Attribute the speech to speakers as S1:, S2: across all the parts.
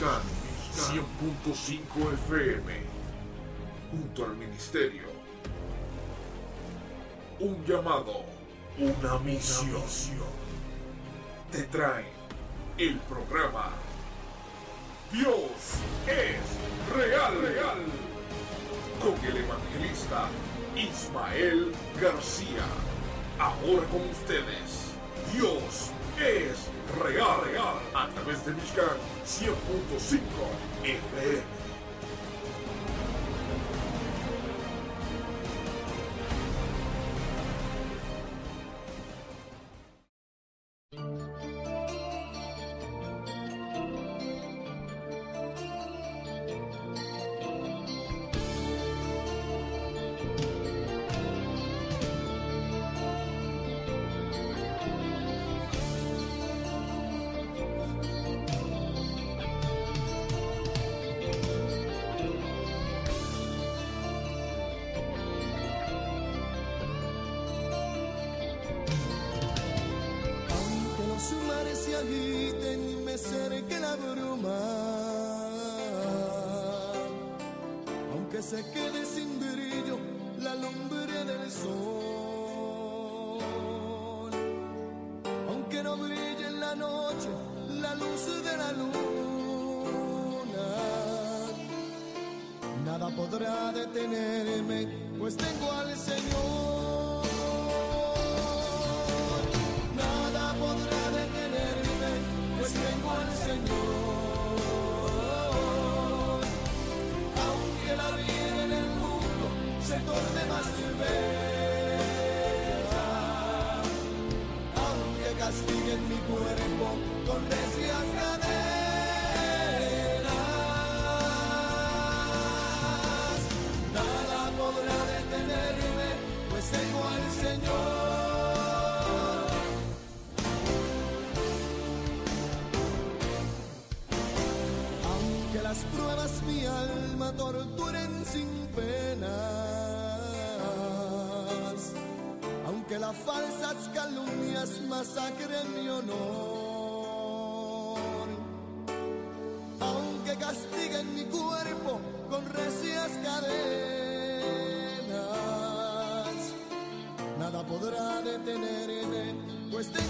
S1: Mexicano 100.5 FM junto al Ministerio. Un llamado, una misión. Te trae el programa. Dios es real, real. Con el evangelista Ismael García. Ahora con ustedes, Dios es real, real a través de Mishkan 100.5 FM.
S2: falsas calumnias masacre mi honor. Aunque castiguen mi cuerpo con recias cadenas, nada podrá detenerme, pues tengo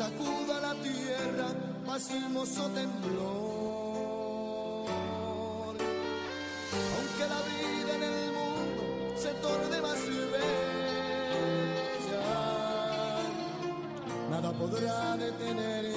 S2: sacuda la tierra, pasimoso temblor. Aunque la vida en el mundo se torne más bella, nada podrá
S3: detener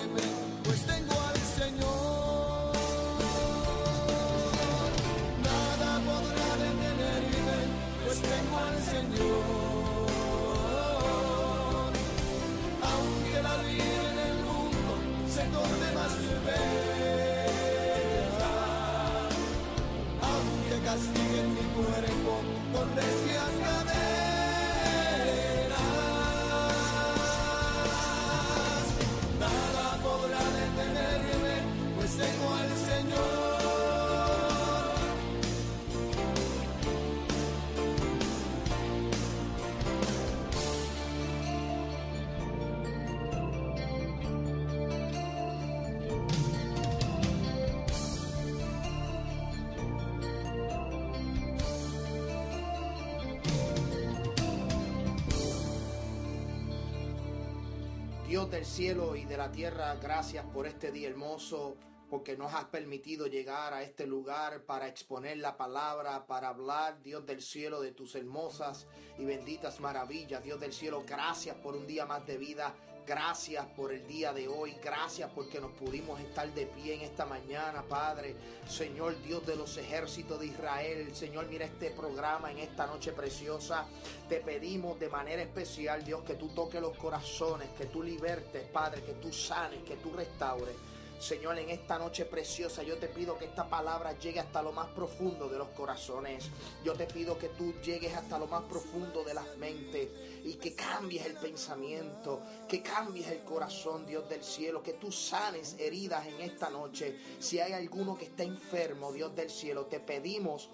S3: Del cielo y de la tierra, gracias por este día hermoso, porque nos has permitido llegar a este lugar para exponer la palabra, para hablar, Dios del cielo, de tus hermosas y benditas maravillas. Dios del cielo, gracias por un día más de vida. Gracias por el día de hoy. Gracias porque nos pudimos estar de pie en esta mañana, Padre. Señor Dios de los ejércitos de Israel. Señor, mira este programa en esta noche preciosa. Te pedimos de manera especial, Dios, que tú toques los corazones, que tú libertes, Padre, que tú sanes, que tú restaures. Señor, en esta noche preciosa yo te pido que esta palabra llegue hasta lo más profundo de los corazones. Yo te pido que tú llegues hasta lo más profundo de las mentes y que cambies el pensamiento, que cambies el corazón, Dios del cielo, que tú sanes heridas en esta noche. Si hay alguno que está enfermo, Dios del cielo, te pedimos,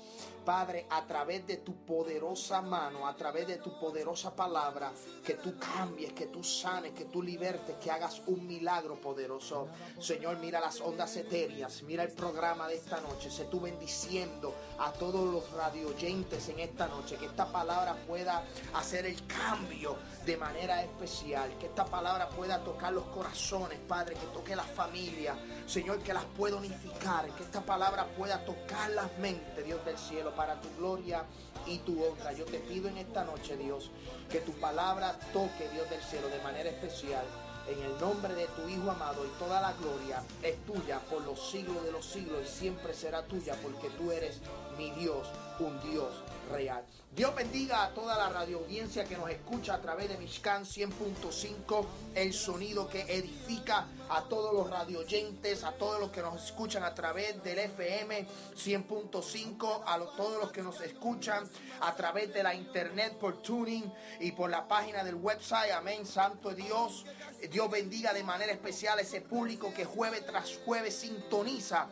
S3: Padre, a través de tu poderosa mano, a través de tu poderosa palabra, que tú cambies, que tú sanes, que tú libertes, que hagas un milagro poderoso. Señor, mira las ondas etéreas, mira el programa de esta noche. Se tú bendiciendo a todos los radioyentes en esta noche, que esta palabra pueda hacer el cambio de manera especial, que esta palabra pueda tocar los corazones, Padre, que toque las familias, Señor, que las pueda unificar, que esta palabra pueda tocar las mentes, Dios del cielo, para tu gloria y tu honra. Yo te pido en esta noche, Dios, que tu palabra toque, Dios del cielo, de manera especial en el nombre de tu Hijo amado y toda la gloria es tuya por los siglos de los siglos y siempre será tuya porque tú eres mi Dios, un Dios real. Dios bendiga a toda la radio audiencia que nos escucha a través de Mishkan 100.5, el sonido que edifica a todos los radioyentes, a todos los que nos escuchan a través del FM 100.5, a todos los que nos escuchan a través de la internet por tuning y por la página del website. Amén, Santo Dios. Dios bendiga de manera especial a ese público que jueves tras jueves sintoniza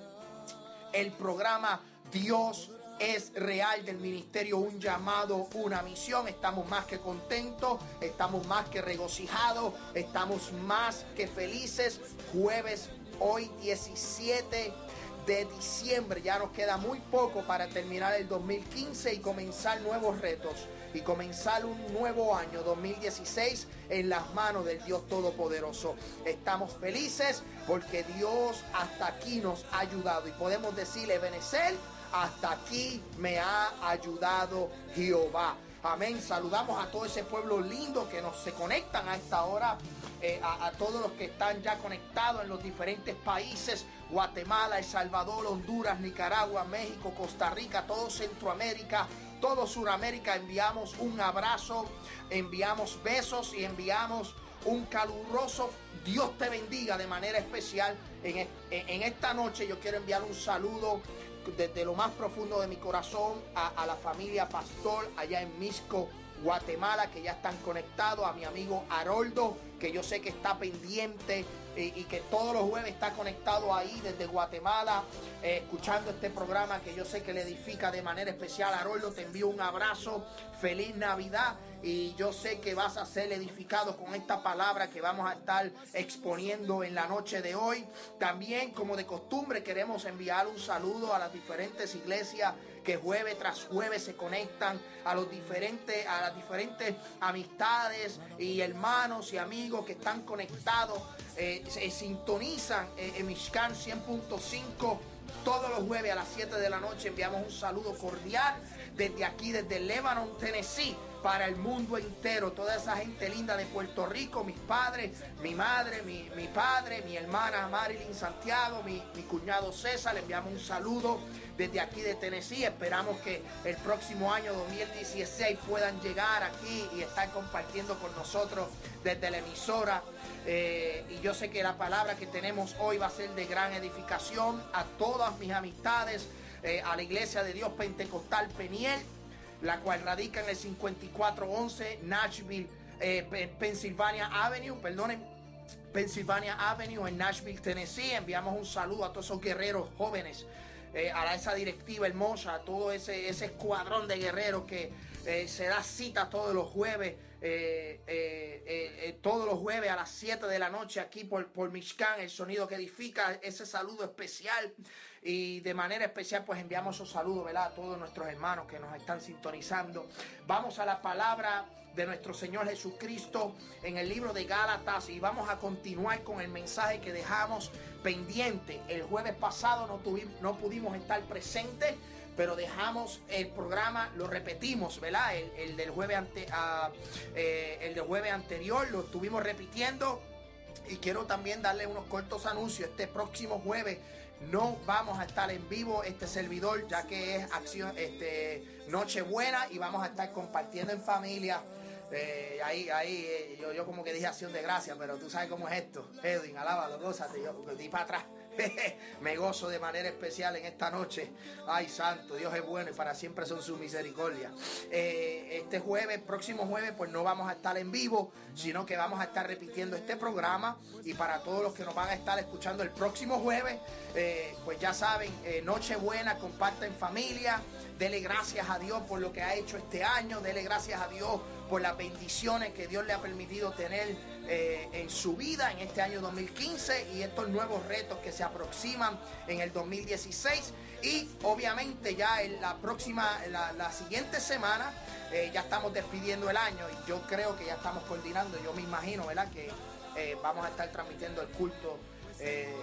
S3: el programa Dios es real del ministerio, un llamado, una misión. Estamos más que contentos, estamos más que regocijados, estamos más que felices. Jueves, hoy 17 de diciembre, ya nos queda muy poco para terminar el 2015 y comenzar nuevos retos y comenzar un nuevo año 2016 en las manos del Dios Todopoderoso. Estamos felices porque Dios hasta aquí nos ha ayudado y podemos decirle, hasta aquí me ha ayudado Jehová. Amén. Saludamos a todo ese pueblo lindo que nos se conectan a esta hora. Eh, a, todos los que están ya conectados en los diferentes países, Guatemala, El Salvador, Honduras, Nicaragua, México, Costa Rica, todo Centroamérica, todo Sudamérica, enviamos un abrazo, enviamos besos y enviamos un caluroso Dios te bendiga de manera especial. En, en esta noche yo quiero enviar un saludo desde lo más profundo de mi corazón a, la familia Pastor allá en Misco, Guatemala, que ya están conectados, a mi amigo Haroldo, que yo sé que está pendiente y, que todos los jueves está conectado ahí desde Guatemala, eh, escuchando este programa que yo sé que le edifica de manera especial. Haroldo, te envío un abrazo, feliz Navidad y yo sé que vas a ser edificado con esta palabra que vamos a estar exponiendo en la noche de hoy. También, como de costumbre, queremos enviar un saludo a las diferentes iglesias que jueves tras jueves se conectan, a los diferentes, a las diferentes amistades y hermanos y amigos que están conectados, eh, se sintonizan eh, en Mishkan 100.5 todos los jueves a las 7 de la noche. Enviamos un saludo cordial desde aquí, desde Lebanon, Tennessee, para el mundo entero. Toda esa gente linda de Puerto Rico, mis padres, mi madre, mi, mi padre, mi hermana Marilyn Santiago, mi, mi cuñado César, le enviamos un saludo desde aquí de Tennessee. Esperamos que el próximo año 2016 puedan llegar aquí y estar compartiendo con nosotros desde la emisora. Eh, y yo sé que la palabra que tenemos hoy va a ser de gran edificación a todas mis amistades, eh, a la iglesia de Dios Pentecostal Peniel, la cual radica en el 5411 Nashville, eh, Pennsylvania Avenue, perdonen, Pennsylvania Avenue en Nashville, Tennessee. Enviamos un saludo a todos esos guerreros jóvenes eh, a esa directiva hermosa, a todo ese, ese escuadrón de guerreros que eh, se da cita todos los jueves eh, eh, eh, todos los jueves a las 7 de la noche aquí por, por Mishkan, el sonido que edifica, ese saludo especial. Y de manera especial pues enviamos esos saludos, ¿verdad? A todos nuestros hermanos que nos están sintonizando. Vamos a la palabra de nuestro Señor Jesucristo en el libro de Gálatas y vamos a continuar con el mensaje que dejamos pendiente. El jueves pasado no, tuvimos, no pudimos estar presentes pero dejamos el programa, lo repetimos, ¿verdad? El, del, jueves ante, ah, eh, el del jueves anterior lo estuvimos repitiendo y quiero también darle unos cortos anuncios. Este próximo jueves no vamos a estar en vivo este servidor ya que es acción este Nochebuena y vamos a estar compartiendo en familia eh, ahí, ahí, eh, yo, yo como que dije acción de gracia, pero tú sabes cómo es esto. Edwin, alábalo, gózate, yo di para atrás. Me gozo de manera especial en esta noche. Ay, santo, Dios es bueno y para siempre son su misericordia. Eh, este jueves, próximo jueves, pues no vamos a estar en vivo, sino que vamos a estar repitiendo este programa. Y para todos los que nos van a estar escuchando el próximo jueves, pues ya saben, Nochebuena, comparten familia. Dele gracias a Dios por lo que ha hecho este año. Dele gracias a Dios por las bendiciones que Dios le ha permitido tener eh, en su vida en este año 2015 y estos nuevos retos que se aproximan en el 2016. Y obviamente ya en la próxima, la, siguiente semana, eh, ya estamos despidiendo el año y yo creo que ya estamos coordinando, yo me imagino, ¿verdad? Que eh, vamos a estar transmitiendo el culto de,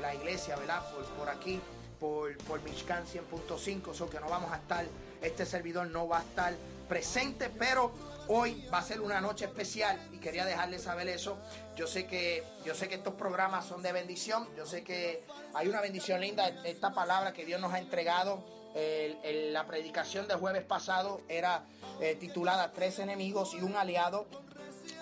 S3: la iglesia, ¿verdad? Por, por aquí por, por Mishkan 100.5, so que no vamos a estar, este servidor no va a estar presente, pero hoy va a ser una noche especial y quería dejarles saber eso. Yo sé que, yo sé que estos programas son de bendición, yo sé que hay una bendición linda, esta palabra que Dios nos ha entregado. la predicación del jueves pasado era eh, titulada Tres enemigos y un aliado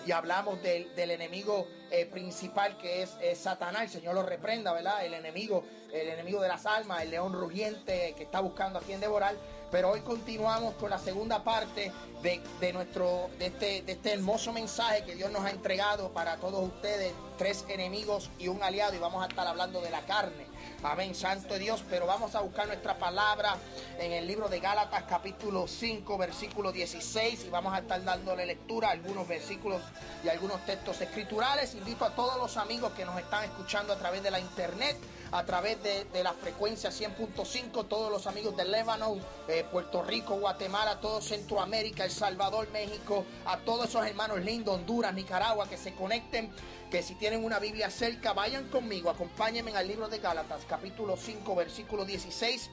S3: y hablamos del, enemigo eh, principal que es, Satanás, el Señor lo reprenda, ¿verdad? El enemigo, el enemigo de las almas, el león rugiente que está buscando a quien devorar. Pero hoy continuamos con la segunda parte de, nuestro, de este, de este hermoso mensaje que Dios nos ha entregado para todos ustedes, tres enemigos y un aliado, y vamos a estar hablando de la carne. Amén, Santo Dios. Pero vamos a buscar nuestra palabra en el libro de Gálatas, capítulo 5, versículo 16. Y vamos a estar dándole lectura a algunos versículos y algunos textos escriturales. Invito a todos los amigos que nos están escuchando a través de la internet, a través de, la frecuencia 100.5, todos los amigos de Lebanon, eh, Puerto Rico, Guatemala, todo Centroamérica, El Salvador, México, a todos esos hermanos lindos, Honduras, Nicaragua, que se conecten que si tienen una Biblia cerca, vayan conmigo, acompáñenme al libro de Gálatas, capítulo 5, versículo 16,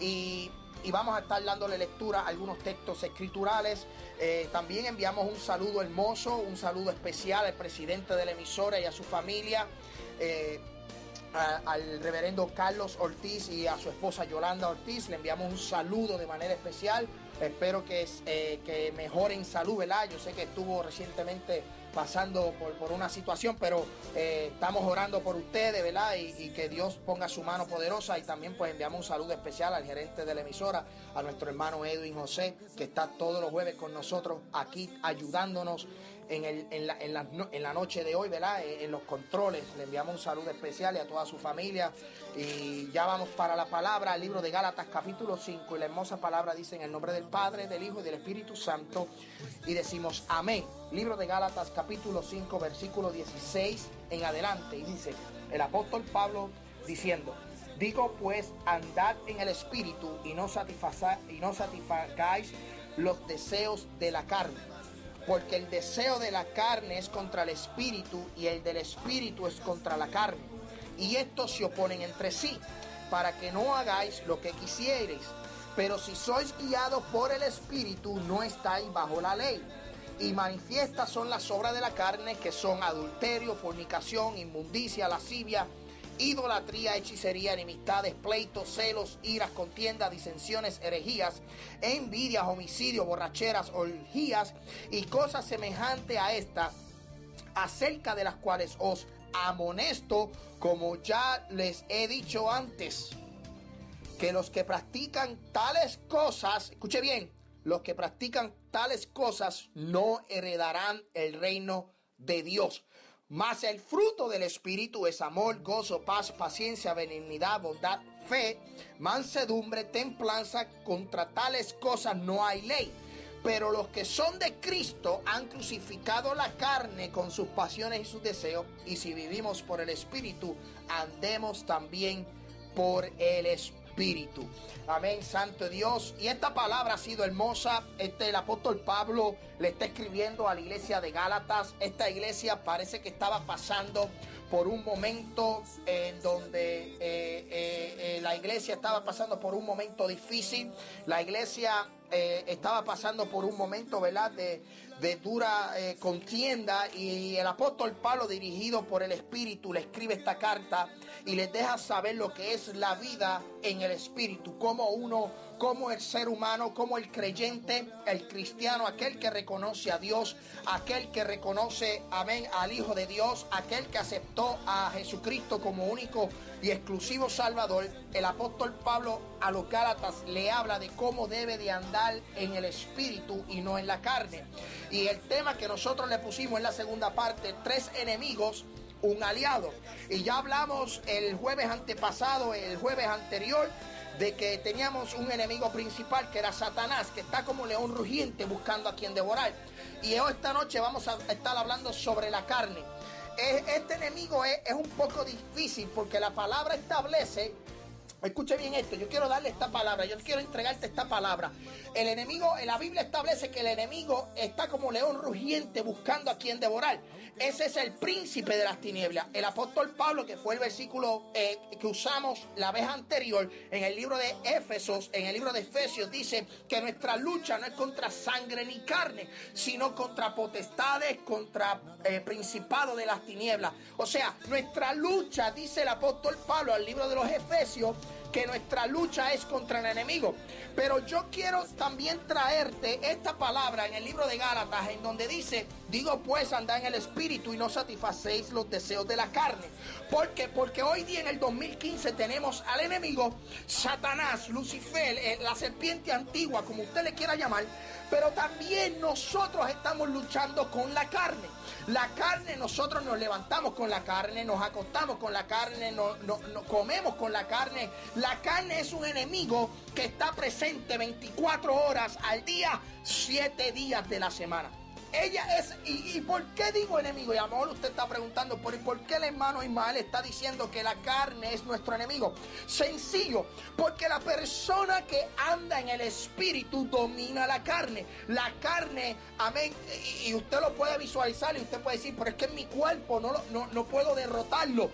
S3: y, vamos a estar dándole lectura a algunos textos escriturales. Eh, también enviamos un saludo hermoso, un saludo especial al presidente de la emisora y a su familia. Eh, al reverendo Carlos Ortiz y a su esposa Yolanda Ortiz. Le enviamos un saludo de manera especial. Espero que, eh, que mejore en salud, ¿verdad? Yo sé que estuvo recientemente pasando por, una situación, pero eh, estamos orando por ustedes, ¿verdad? Y, que Dios ponga su mano poderosa y también pues enviamos un saludo especial al gerente de la emisora, a nuestro hermano Edwin José, que está todos los jueves con nosotros aquí ayudándonos en, el, en, la, en, la, noche de hoy, ¿verdad? En, los controles. Le enviamos un saludo especial y a toda su familia. Y ya vamos para la palabra, el libro de Gálatas capítulo 5. Y la hermosa palabra dice en el nombre del Padre, del Hijo y del Espíritu Santo. Y decimos amén. Libro de Gálatas capítulo 5, versículo 16 en adelante. Y dice el apóstol Pablo diciendo. Digo pues, andad en el espíritu y no, y no satisfagáis los deseos de la carne porque el deseo de la carne es contra el espíritu y el del espíritu es contra la carne. Y estos se oponen entre sí, para que no hagáis lo que quisierais. Pero si sois guiados por el espíritu, no estáis bajo la ley. Y manifiestas son las obras de la carne, que son adulterio, fornicación, inmundicia, lascivia idolatría, hechicería, enemistades, pleitos, celos, iras, contiendas, disensiones, herejías, envidias, homicidios, borracheras, orgías y cosas semejantes a estas, acerca de las cuales os amonesto, como ya les he dicho antes, que los que practican tales cosas, escuche bien, los que practican tales cosas no heredarán el reino de Dios. Mas el fruto del Espíritu es amor, gozo, paz, paciencia, benignidad, bondad, fe, mansedumbre, templanza. Contra tales cosas no hay ley. Pero los que son de Cristo han crucificado la carne con sus pasiones y sus deseos. Y si vivimos por el Espíritu, andemos también por el Espíritu. Amén, Santo Dios. Y esta palabra ha sido hermosa. Este, el apóstol Pablo le está escribiendo a la iglesia de Gálatas. Esta iglesia parece que estaba pasando por un momento en donde eh, eh, eh, la iglesia estaba pasando por un momento difícil. La iglesia estaba pasando por un momento, ¿verdad? De, de dura contienda y el apóstol Pablo dirigido por el Espíritu le escribe esta carta y les deja saber lo que es la vida en el Espíritu, cómo uno como el ser humano, como el creyente, el cristiano, aquel que reconoce a Dios, aquel que reconoce, amén, al Hijo de Dios, aquel que aceptó a Jesucristo como único y exclusivo Salvador, el apóstol Pablo a los Gálatas le habla de cómo debe de andar en el espíritu y no en la carne. Y el tema que nosotros le pusimos en la segunda parte, tres enemigos un aliado. Y ya hablamos el jueves antepasado, el jueves anterior, de que teníamos un enemigo principal que era Satanás, que está como león rugiente buscando a quien devorar. Y hoy esta noche vamos a estar hablando sobre la carne. Este enemigo es, es un poco difícil porque la palabra establece Escuche bien esto, yo quiero darle esta palabra, yo quiero entregarte esta palabra. El enemigo, en la Biblia establece que el enemigo está como león rugiente buscando a quien devorar. Ese es el príncipe de las tinieblas. El apóstol Pablo, que fue el versículo eh, que usamos la vez anterior en el libro de Éfesos, en el libro de Efesios, dice que nuestra lucha no es contra sangre ni carne, sino contra potestades, contra eh, principado de las tinieblas. O sea, nuestra lucha, dice el apóstol Pablo al libro de los Efesios, que nuestra lucha es contra el enemigo. Pero yo quiero también traerte esta palabra en el libro de Gálatas, en donde dice, digo pues, anda en el espíritu y no satisfacéis los deseos de la carne. ¿Por qué? Porque hoy día en el 2015 tenemos al enemigo, Satanás, Lucifer, eh, la serpiente antigua, como usted le quiera llamar, pero también nosotros estamos luchando con la carne. La carne, nosotros nos levantamos con la carne, nos acostamos con la carne, nos comemos con la carne. La carne es un enemigo que está presente 24 horas al día, 7 días de la semana. Ella es, y, por qué digo enemigo? Y a lo mejor usted está preguntando, ¿por, ¿por qué el hermano Ismael está diciendo que la carne es nuestro enemigo? Sencillo, porque la persona que anda en el espíritu domina la carne. La carne, amén, y, usted lo puede visualizar y usted puede decir, pero es que en mi cuerpo no, no, no puedo derrotarlo.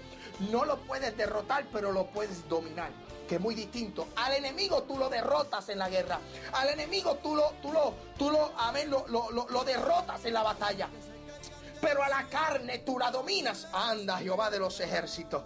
S3: No lo puedes derrotar, pero lo puedes dominar que es muy distinto. Al enemigo tú lo derrotas en la guerra. Al enemigo tú lo, tú lo, tú lo, amén, lo, lo, lo derrotas en la batalla. Pero a la carne tú la dominas. Anda, Jehová de los ejércitos.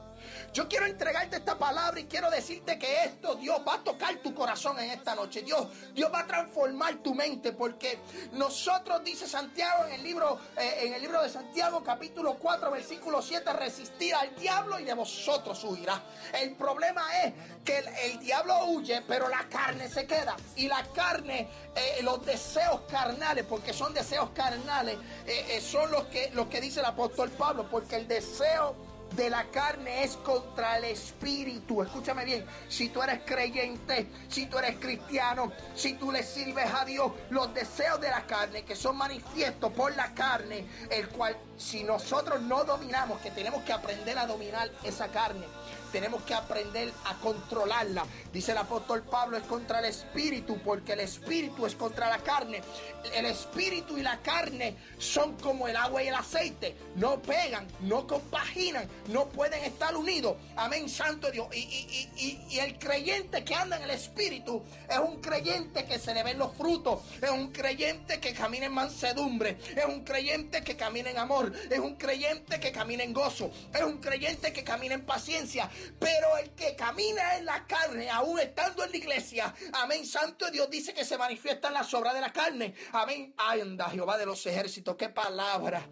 S3: Yo quiero entregarte esta palabra y quiero decirte que esto Dios va a tocar tu corazón en esta noche. Dios, Dios va a transformar tu mente porque nosotros, dice Santiago en el libro, eh, en el libro de Santiago, capítulo 4, versículo 7, resistir al diablo y de vosotros huirá. El problema es que el, diablo huye, pero la carne se queda. Y la carne, eh, los deseos carnales, porque son deseos carnales, eh, son los que, los que dice el apóstol Pablo, porque el deseo de la carne es contra el espíritu. Escúchame bien, si tú eres creyente, si tú eres cristiano, si tú le sirves a Dios, los deseos de la carne que son manifiestos por la carne, el cual si nosotros no dominamos, que tenemos que aprender a dominar esa carne, tenemos que aprender a controlarla. Dice el apóstol Pablo, es contra el espíritu, porque el espíritu es contra la carne. El espíritu y la carne son como el agua y el aceite. No pegan, no compaginan, no pueden estar unidos. Amén, Santo Dios. Y, el creyente que anda en el espíritu es un creyente que se le ven los frutos. Es un creyente que camina en mansedumbre. Es un creyente que camina en amor. Es un creyente que camina en gozo. Es un creyente que camina en paciencia. Pero el que camina en la carne, aún estando en la iglesia, amén, Santo Dios dice que se manifiestan las obras de la carne. Amén. Anda, Jehová de los ejércitos, qué palabra.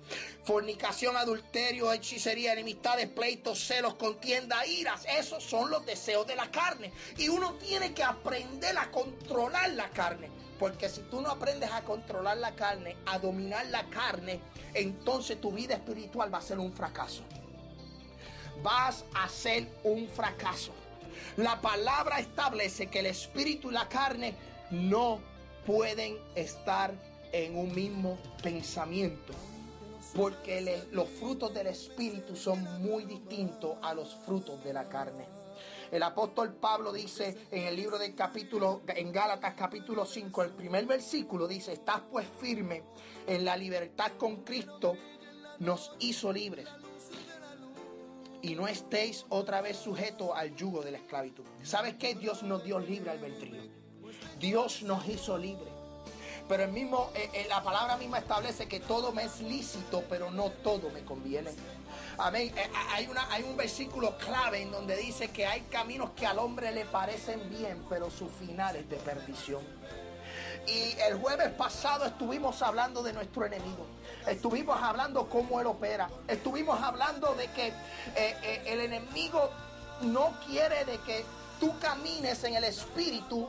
S3: Fornicación, adulterio, hechicería, enemistades, pleitos, celos, contienda, iras. Esos son los deseos de la carne. Y uno tiene que aprender a controlar la carne. Porque si tú no aprendes a controlar la carne, a dominar la carne, entonces tu vida espiritual va a ser un fracaso vas a ser un fracaso. La palabra establece que el espíritu y la carne no pueden estar en un mismo pensamiento. Porque los frutos del Espíritu son muy distintos a los frutos de la carne. El apóstol Pablo dice en el libro del capítulo, en Gálatas capítulo 5, el primer versículo dice, estás pues firme en la libertad con Cristo, nos hizo libres. Y no estéis otra vez sujetos al yugo de la esclavitud. ¿Sabes qué? Dios nos dio libre albedrío. Dios nos hizo libre. Pero el mismo, eh, eh, la palabra misma establece que todo me es lícito, pero no todo me conviene. Amén. Eh, hay, una, hay un versículo clave en donde dice que hay caminos que al hombre le parecen bien, pero su final es de perdición. Y el jueves pasado estuvimos hablando de nuestro enemigo. Estuvimos hablando cómo él opera. Estuvimos hablando de que eh, eh, el enemigo no quiere de que tú camines en el espíritu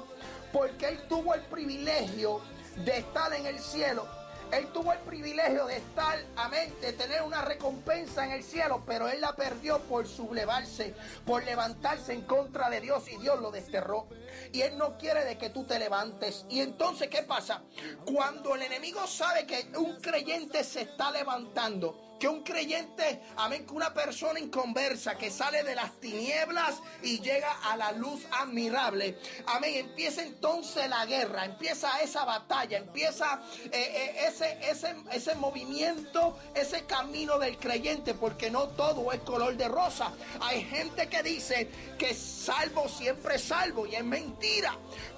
S3: porque él tuvo el privilegio de estar en el cielo. Él tuvo el privilegio de estar, amén, de tener una recompensa en el cielo, pero él la perdió por sublevarse, por levantarse en contra de Dios y Dios lo desterró. Y él no quiere de que tú te levantes. Y entonces, ¿qué pasa? Cuando el enemigo sabe que un creyente se está levantando, que un creyente, amén, que una persona inconversa que sale de las tinieblas y llega a la luz admirable, amén, empieza entonces la guerra, empieza esa batalla, empieza eh, eh, ese, ese, ese movimiento, ese camino del creyente, porque no todo es color de rosa. Hay gente que dice que salvo siempre salvo y es mentira.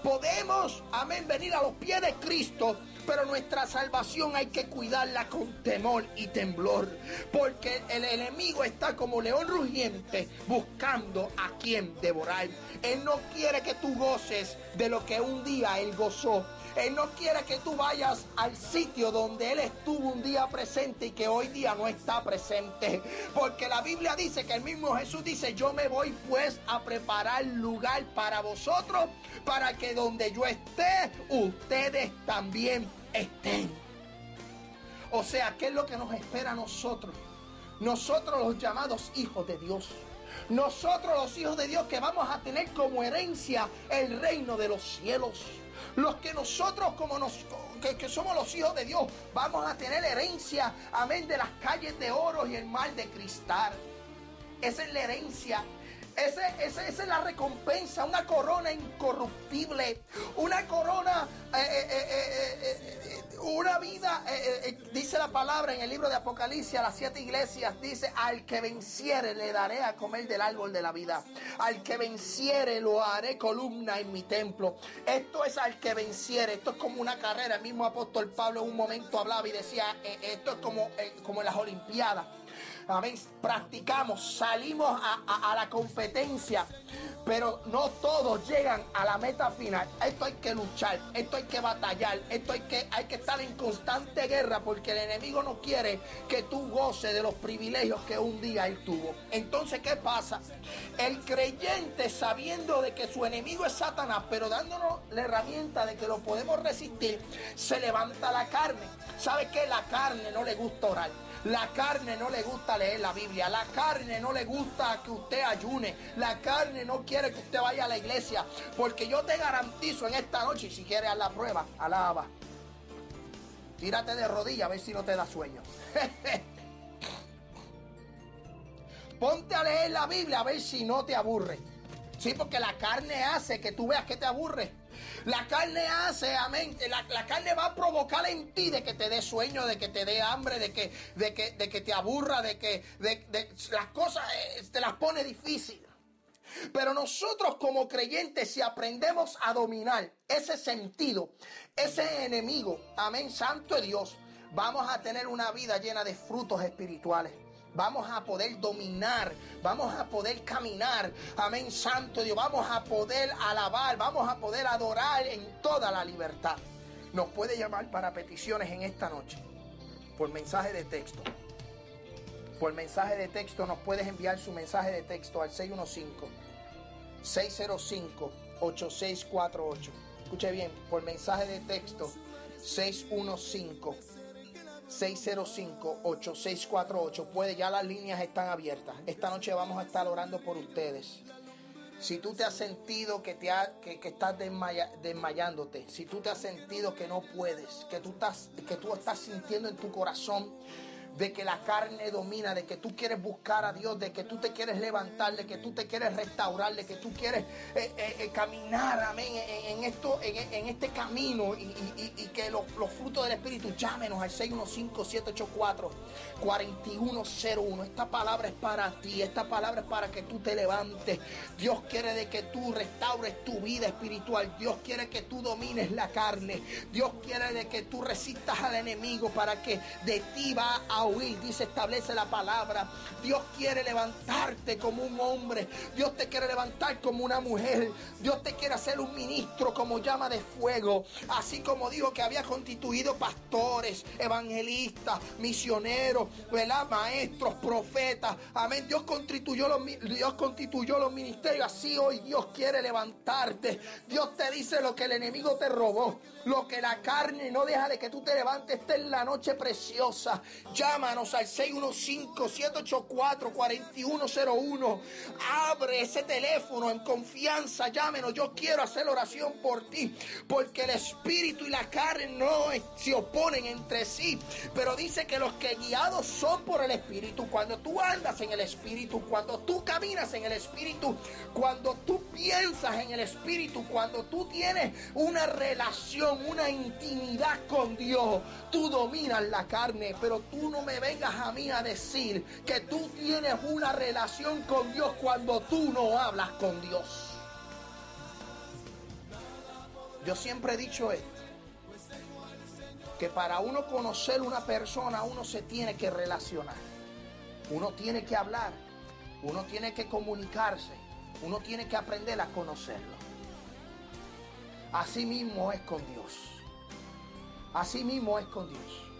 S3: Podemos, amén, venir a los pies de Cristo pero nuestra salvación hay que cuidarla con temor y temblor, porque el enemigo está como león rugiente buscando a quien devorar. Él no quiere que tú goces de lo que un día él gozó. Él no quiere que tú vayas al sitio donde Él estuvo un día presente y que hoy día no está presente. Porque la Biblia dice que el mismo Jesús dice, yo me voy pues a preparar lugar para vosotros, para que donde yo esté, ustedes también estén. O sea, ¿qué es lo que nos espera a nosotros? Nosotros los llamados hijos de Dios. Nosotros los hijos de Dios que vamos a tener como herencia el reino de los cielos. Los que nosotros como nos, que, que somos los hijos de Dios vamos a tener herencia, amén, de las calles de oro y el mar de cristal. Esa es la herencia. Ese, ese- esa es la recompensa, una corona incorruptible, una corona, eh, eh, eh, una vida, dice la palabra en el libro de Apocalipsis las siete iglesias, dice, al que venciere le daré a comer del árbol de la vida, al que venciere lo haré columna en mi templo. Esto es al que venciere, esto es como una carrera, el mismo apóstol Pablo en un momento hablaba y decía, esto es como, como en las Olimpiadas. Amén. Practicamos, salimos a, la competencia, pero no todos llegan a la meta final. Esto hay que luchar, esto hay que batallar, esto hay que, hay que estar en constante guerra porque el enemigo no quiere que tú goces de los privilegios que un día él tuvo. Entonces, ¿qué pasa? El creyente sabiendo de que su enemigo es Satanás, pero dándonos la herramienta de que lo podemos resistir, se levanta la carne. ¿Sabe qué? La carne no le gusta orar. La carne no le gusta leer la Biblia. La carne no le gusta que usted ayune. La carne no quiere que usted vaya a la iglesia. Porque yo te garantizo en esta noche, si quieres a la prueba, alaba. Tírate de rodillas a ver si no te da sueño. Ponte a leer la Biblia a ver si no te aburre. Sí, porque la carne hace que tú veas que te aburre. La carne hace, amén. La, carne va a provocar en ti de que te dé sueño, de que te dé hambre, de que, de que, de que te aburra, de que de- de- las cosas eh, te las pone difícil. Pero nosotros como creyentes, si aprendemos a dominar ese sentido, ese enemigo, amén, santo de Dios, vamos a tener una vida llena de frutos espirituales. Vamos a poder dominar, vamos a poder caminar, amén, santo Dios, vamos a poder alabar, vamos a poder adorar en toda la libertad. Nos puede llamar para peticiones en esta noche, por mensaje de texto. Por mensaje de texto nos puedes enviar su mensaje de texto al 615-605-8648. Escuche bien, por mensaje de texto 615-605-8648. Puede, ya las líneas están abiertas. Esta noche vamos a estar orando por ustedes. Si tú te has sentido que, te que, estás desmayándote, si tú te has sentido que no puedes, que tú, estás, que tú estás sintiendo en tu corazón de que la carne domina, de que tú quieres buscar a Dios, de que tú te quieres levantar, de que tú te quieres restaurar, de que tú quieres eh, eh, eh, caminar, amén, en, esto, en, este camino y, que los, frutos del Espíritu llámenos al 615-784-4101. Esta palabra es para ti, esta palabra es para que tú te levantes. Dios quiere de que tú restaures tu vida espiritual. Dios quiere que tú domines la carne. Dios quiere de que tú resistas al enemigo para que de ti va a Dice, establece la palabra. Dios quiere levantarte como un hombre. Dios te quiere levantar como una mujer. Dios te quiere hacer un ministro como llama de fuego. Así como dijo que había constituido pastores, evangelistas, misioneros, maestros, profetas. Amén. Dios constituyó los, Dios constituyó los ministerios. Así hoy Dios quiere levantarte. Dios te dice lo que el enemigo te robó. Lo que la carne no deja de que tú te levantes. Esta es la noche preciosa. Llámanos al 615-784-4101. Abre ese teléfono en confianza. Llámenos. Yo quiero hacer oración por ti. Porque el espíritu y la carne no se oponen entre sí. Pero dice que los que guiados son por el espíritu. Cuando tú andas en el espíritu. Cuando tú caminas en el espíritu. Cuando tú piensas en el espíritu. Cuando tú tienes una relación una intimidad con Dios, tú dominas la carne, pero tú no me vengas a mí a decir que tú tienes una relación con Dios cuando tú no hablas con Dios. Yo siempre he dicho esto, que para uno conocer una persona uno se tiene que relacionar, uno tiene que hablar, uno tiene que comunicarse, uno tiene que aprender a conocerlo. Así mismo es con Dios. Así mismo es con Dios.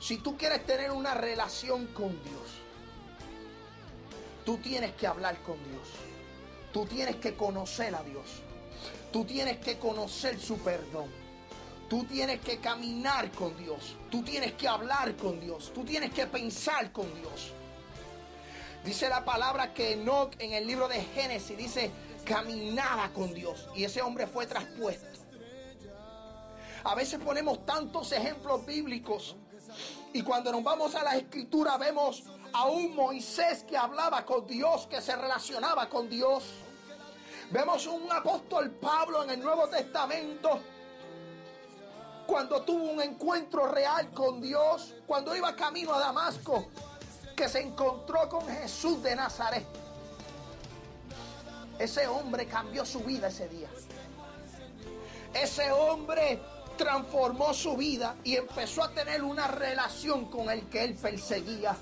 S3: Si tú quieres tener una relación con Dios, tú tienes que hablar con Dios. Tú tienes que conocer a Dios. Tú tienes que conocer su perdón. Tú tienes que caminar con Dios. Tú tienes que hablar con Dios. Tú tienes que pensar con Dios. Dice la palabra que Enoch en el libro de Génesis dice, caminaba con Dios y ese hombre fue traspuesto. A veces ponemos tantos ejemplos bíblicos y cuando nos vamos a la escritura vemos a un Moisés que hablaba con Dios, que se relacionaba con Dios. Vemos un apóstol Pablo en el Nuevo Testamento cuando tuvo un encuentro real con Dios, cuando iba camino a Damasco, que se encontró con Jesús de Nazaret. Ese hombre cambió su vida ese día. Ese hombre transformó su vida y empezó a tener una relación con el que él perseguía.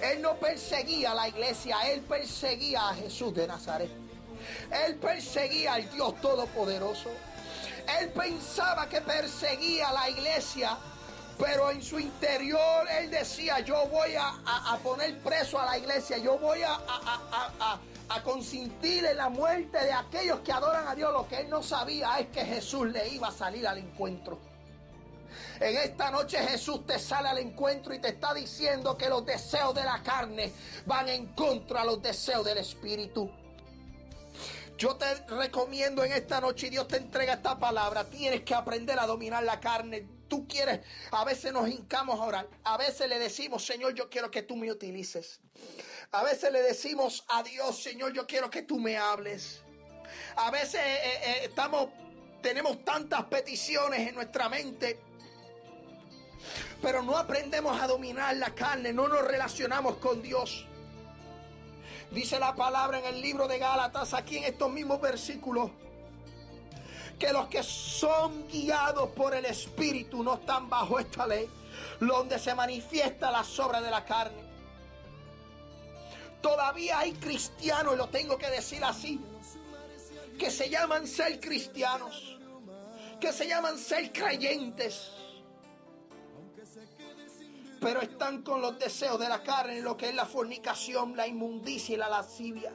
S3: Él no perseguía a la iglesia, él perseguía a Jesús de Nazaret. Él perseguía al Dios Todopoderoso. Él pensaba que perseguía a la iglesia, pero en su interior él decía, yo voy a, poner preso a la iglesia, yo voy a, consentir en la muerte de aquellos que adoran a Dios. Lo que él no sabía es que Jesús le iba a salir al encuentro. En esta noche Jesús te sale al encuentro y te está diciendo que los deseos de la carne van en contra de los deseos del Espíritu. Yo te recomiendo en esta noche y Dios te entrega esta palabra. Tienes que aprender a dominar la carne. Tú quieres, a veces nos hincamos a orar. A veces le decimos, Señor, yo quiero que tú me utilices. A veces le decimos a Dios, Señor, yo quiero que tú me hables. A veces eh, eh, eh, estamos, tenemos tantas peticiones en nuestra mente, pero no aprendemos a dominar la carne, no nos relacionamos con Dios. Dice la palabra en el libro de Gálatas, aquí en estos mismos versículos, que los que son guiados por el Espíritu no están bajo esta ley, donde se manifiesta la sobra de la carne. Todavía hay cristianos, lo tengo que decir así, que se llaman ser cristianos, que se llaman ser creyentes, pero están con los deseos de la carne, lo que es la fornicación, la inmundicia y la lascivia.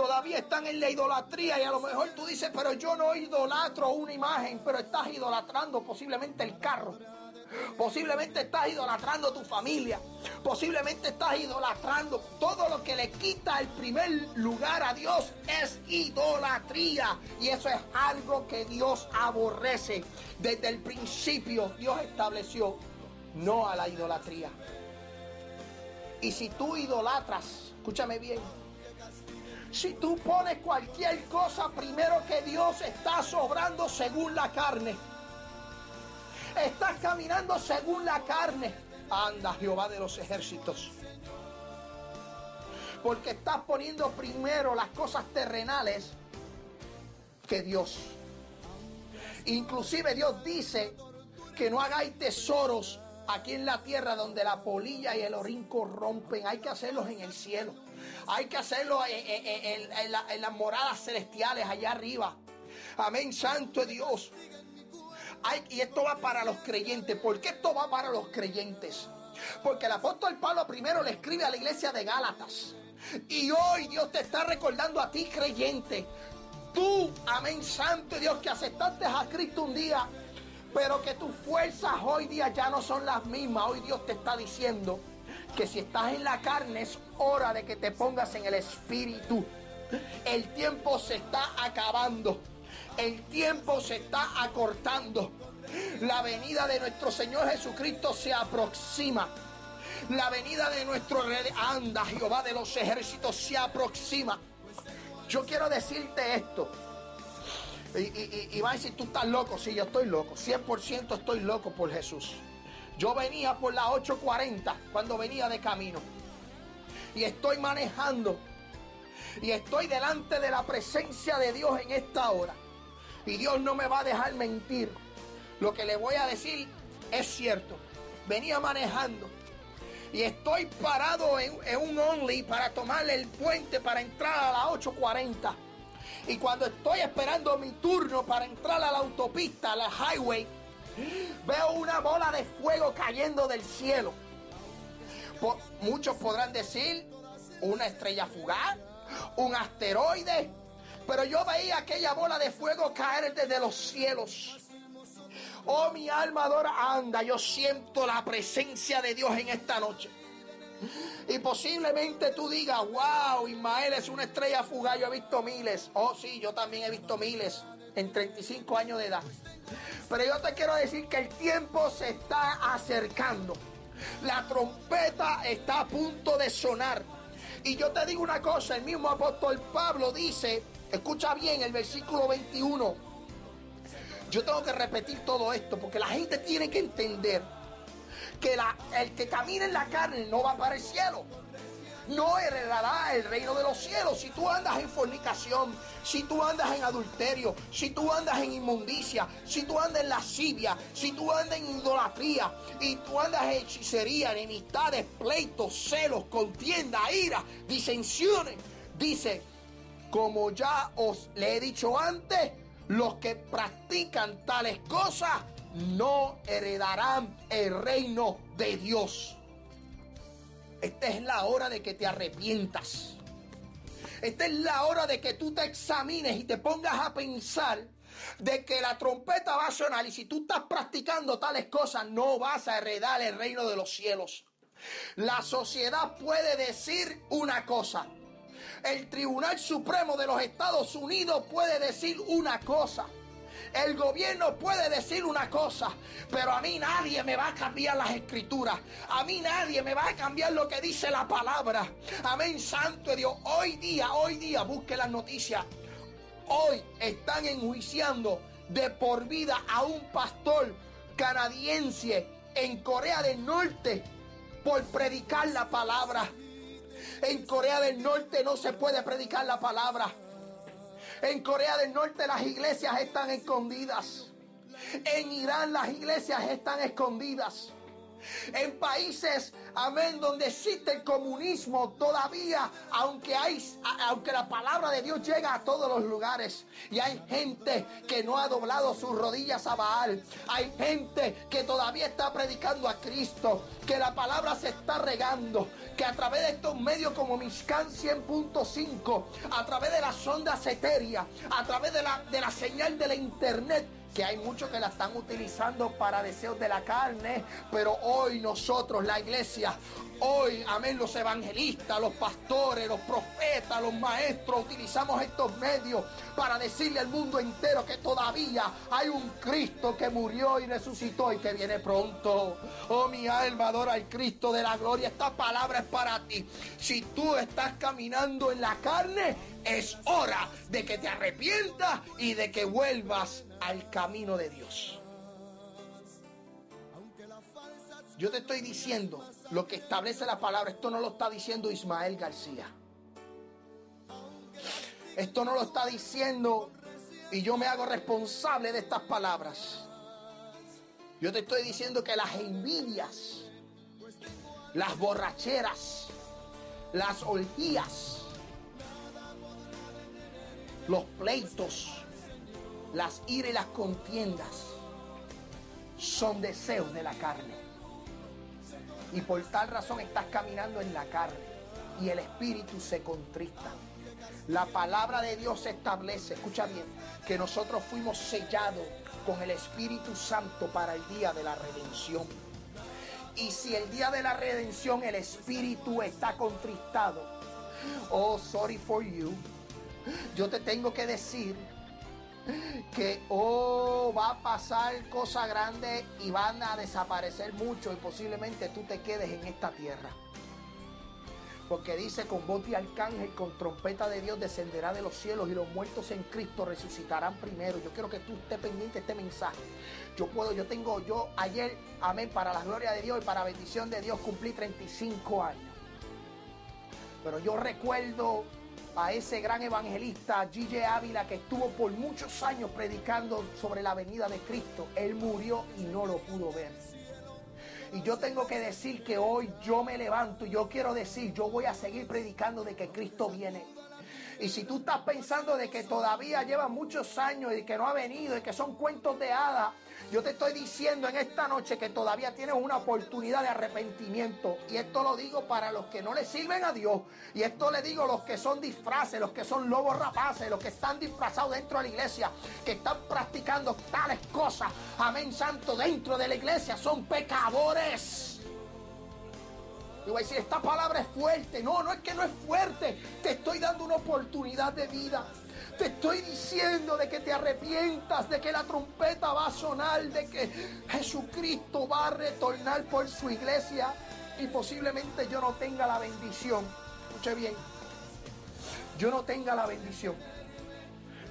S3: Todavía están en la idolatría y a lo mejor tú dices, pero yo no idolatro una imagen, pero estás idolatrando posiblemente el carro Posiblemente estás idolatrando tu familia. Posiblemente estás idolatrando. Todo lo que le quita el primer lugar a Dios es idolatría. Y eso es algo que Dios aborrece. Desde el principio Dios estableció no a la idolatría. Y si tú idolatras, escúchame bien, si tú pones cualquier cosa primero que Dios está sobrando según la carne, estás caminando según la carne, anda Jehová de los ejércitos. Porque estás poniendo primero las cosas terrenales que Dios. Inclusive Dios dice que no hagáis tesoros aquí en la tierra donde la polilla y el orín corrompen. Hay que hacerlos en el cielo. Hay que hacerlo en, las moradas celestiales allá arriba. Amén, Santo Dios. y esto va para los creyentes. ¿Por qué esto va para los creyentes? Porque el apóstol Pablo primero le escribe a la iglesia de Gálatas. Y hoy Dios te está recordando a ti, creyente. Tú, amén, Santo Dios, que aceptaste a Cristo un día, pero que tus fuerzas hoy día ya no son las mismas. Hoy Dios te está diciendo que si estás en la carne es hora de que te pongas en el espíritu. El tiempo se está acabando. El tiempo se está acortando. La venida de nuestro Señor Jesucristo se aproxima. La venida de nuestro rey, anda Jehová de los ejércitos se aproxima. Yo quiero decirte esto. Y, y, va a decir, tú estás loco. Sí, yo estoy loco. 100% estoy loco por Jesús. Yo venía por la 8.40 cuando venía de camino. Y estoy manejando. Y estoy delante de la presencia de Dios en esta hora. Y Dios no me va a dejar mentir. Lo que le voy a decir es cierto. Venía manejando. Y estoy parado en, un only para tomarle el puente para entrar a la 8.40. Y cuando estoy esperando mi turno para entrar a la autopista, a la highway, Veo una bola de fuego cayendo del cielo. muchos podrán decir una estrella fugaz, un asteroide, pero yo veía aquella bola de fuego caer desde los cielos. Oh, mi alma adora, anda, yo siento la presencia de Dios en esta noche. Y posiblemente tú digas, wow, Ismael es una estrella fugaz, yo he visto miles. Oh, sí, yo también he visto miles en 35 años de edad. Pero yo te quiero decir que el tiempo se está acercando. La trompeta está a punto de sonar. Y yo te digo una cosa, el mismo apóstol Pablo dice, escucha bien el versículo 21. Yo tengo que repetir todo esto porque la gente tiene que entender que la, el que camina en la carne no va para el cielo no heredará el reino de los cielos. Si tú andas en fornicación, si tú andas en adulterio, si tú andas en inmundicia, si tú andas en lascivia, si tú andas en idolatría y tú andas en hechicería, enemistades, pleitos, celos, contienda, ira, disensiones, dice, como ya os le he dicho antes, los que practican tales cosas no heredarán el reino de Dios. Esta es la hora de que te arrepientas. Esta es la hora de que tú te examines y te pongas a pensar de que la trompeta va a sonar y si tú estás practicando tales cosas no vas a heredar el reino de los cielos. La sociedad puede decir una cosa. El Tribunal Supremo de los Estados Unidos puede decir una cosa. El gobierno puede decir una cosa, pero a mí nadie me va a cambiar las escrituras. A mí nadie me va a cambiar lo que dice la palabra. Amén, Santo Dios. Hoy día, hoy día, busque las noticias. Hoy están enjuiciando de por vida a un pastor canadiense en Corea del Norte por predicar la palabra. En Corea del Norte no se puede predicar la palabra. En Corea del Norte las iglesias están escondidas. En Irán las iglesias están escondidas. En países, amén, donde existe el comunismo todavía, aunque hay, aunque la palabra de Dios llega a todos los lugares y hay gente que no ha doblado sus rodillas a Baal, hay gente que todavía está predicando a Cristo, que la palabra se está regando, que a través de estos medios como Mishkan 100.5, a través de las ondas etéreas, a través de la, de la señal de la internet, que hay muchos que la están utilizando para deseos de la carne, pero hoy nosotros, la iglesia, hoy, amén, los evangelistas, los pastores, los profetas, los maestros, utilizamos estos medios para decirle al mundo entero que todavía hay un Cristo que murió y resucitó y que viene pronto. Oh, mi alma adora al Cristo de la gloria. Esta palabra es para ti. Si tú estás caminando en la carne, es hora de que te arrepientas y de que vuelvas al camino de Dios. Yo te estoy diciendo lo que establece la palabra. Esto no lo está diciendo Ismael García. Esto no lo está diciendo y yo me hago responsable de estas palabras. Yo te estoy diciendo que las envidias, las borracheras, las orgías, los pleitos, las iras y las contiendas son deseos de la carne. Y por tal razón estás caminando en la carne y el espíritu se contrista. La palabra de Dios establece, escucha bien, que nosotros fuimos sellados con el Espíritu Santo para el día de la redención. Y si el día de la redención el espíritu está contristado, oh, sorry for you, yo te tengo que decir que oh, va a pasar cosas grandes y van a desaparecer mucho y posiblemente tú te quedes en esta tierra. Porque dice, con voz de arcángel, con trompeta de Dios descenderá de los cielos y los muertos en Cristo resucitarán primero. Yo quiero que tú estés pendiente de este mensaje. Yo puedo, yo tengo, yo ayer, amén, para la gloria de Dios y para bendición de Dios cumplí 35 años. Pero yo recuerdo a ese gran evangelista Gigi Ávila que estuvo por muchos años predicando sobre la venida de Cristo. Él murió y no lo pudo ver. Y yo tengo que decir que hoy yo me levanto y yo quiero decir, yo voy a seguir predicando de que Cristo viene. Y si tú estás pensando de que todavía lleva muchos años y que no ha venido y que son cuentos de hadas, yo te estoy diciendo en esta noche que todavía tienes una oportunidad de arrepentimiento. Y esto lo digo para los que no le sirven a Dios. Y esto le digo los que son disfraces, los que son lobos rapaces, los que están disfrazados dentro de la iglesia, que están practicando tales cosas. Amén, santo, dentro de la iglesia. Son pecadores. Y voy a decir, esta palabra es fuerte. No, no es que no es fuerte. Te estoy dando una oportunidad de vida. Te estoy diciendo de que te arrepientas, de que la trompeta va a sonar, de que Jesucristo va a retornar por su iglesia y posiblemente yo no tenga la bendición. Escuche bien, yo no tenga la bendición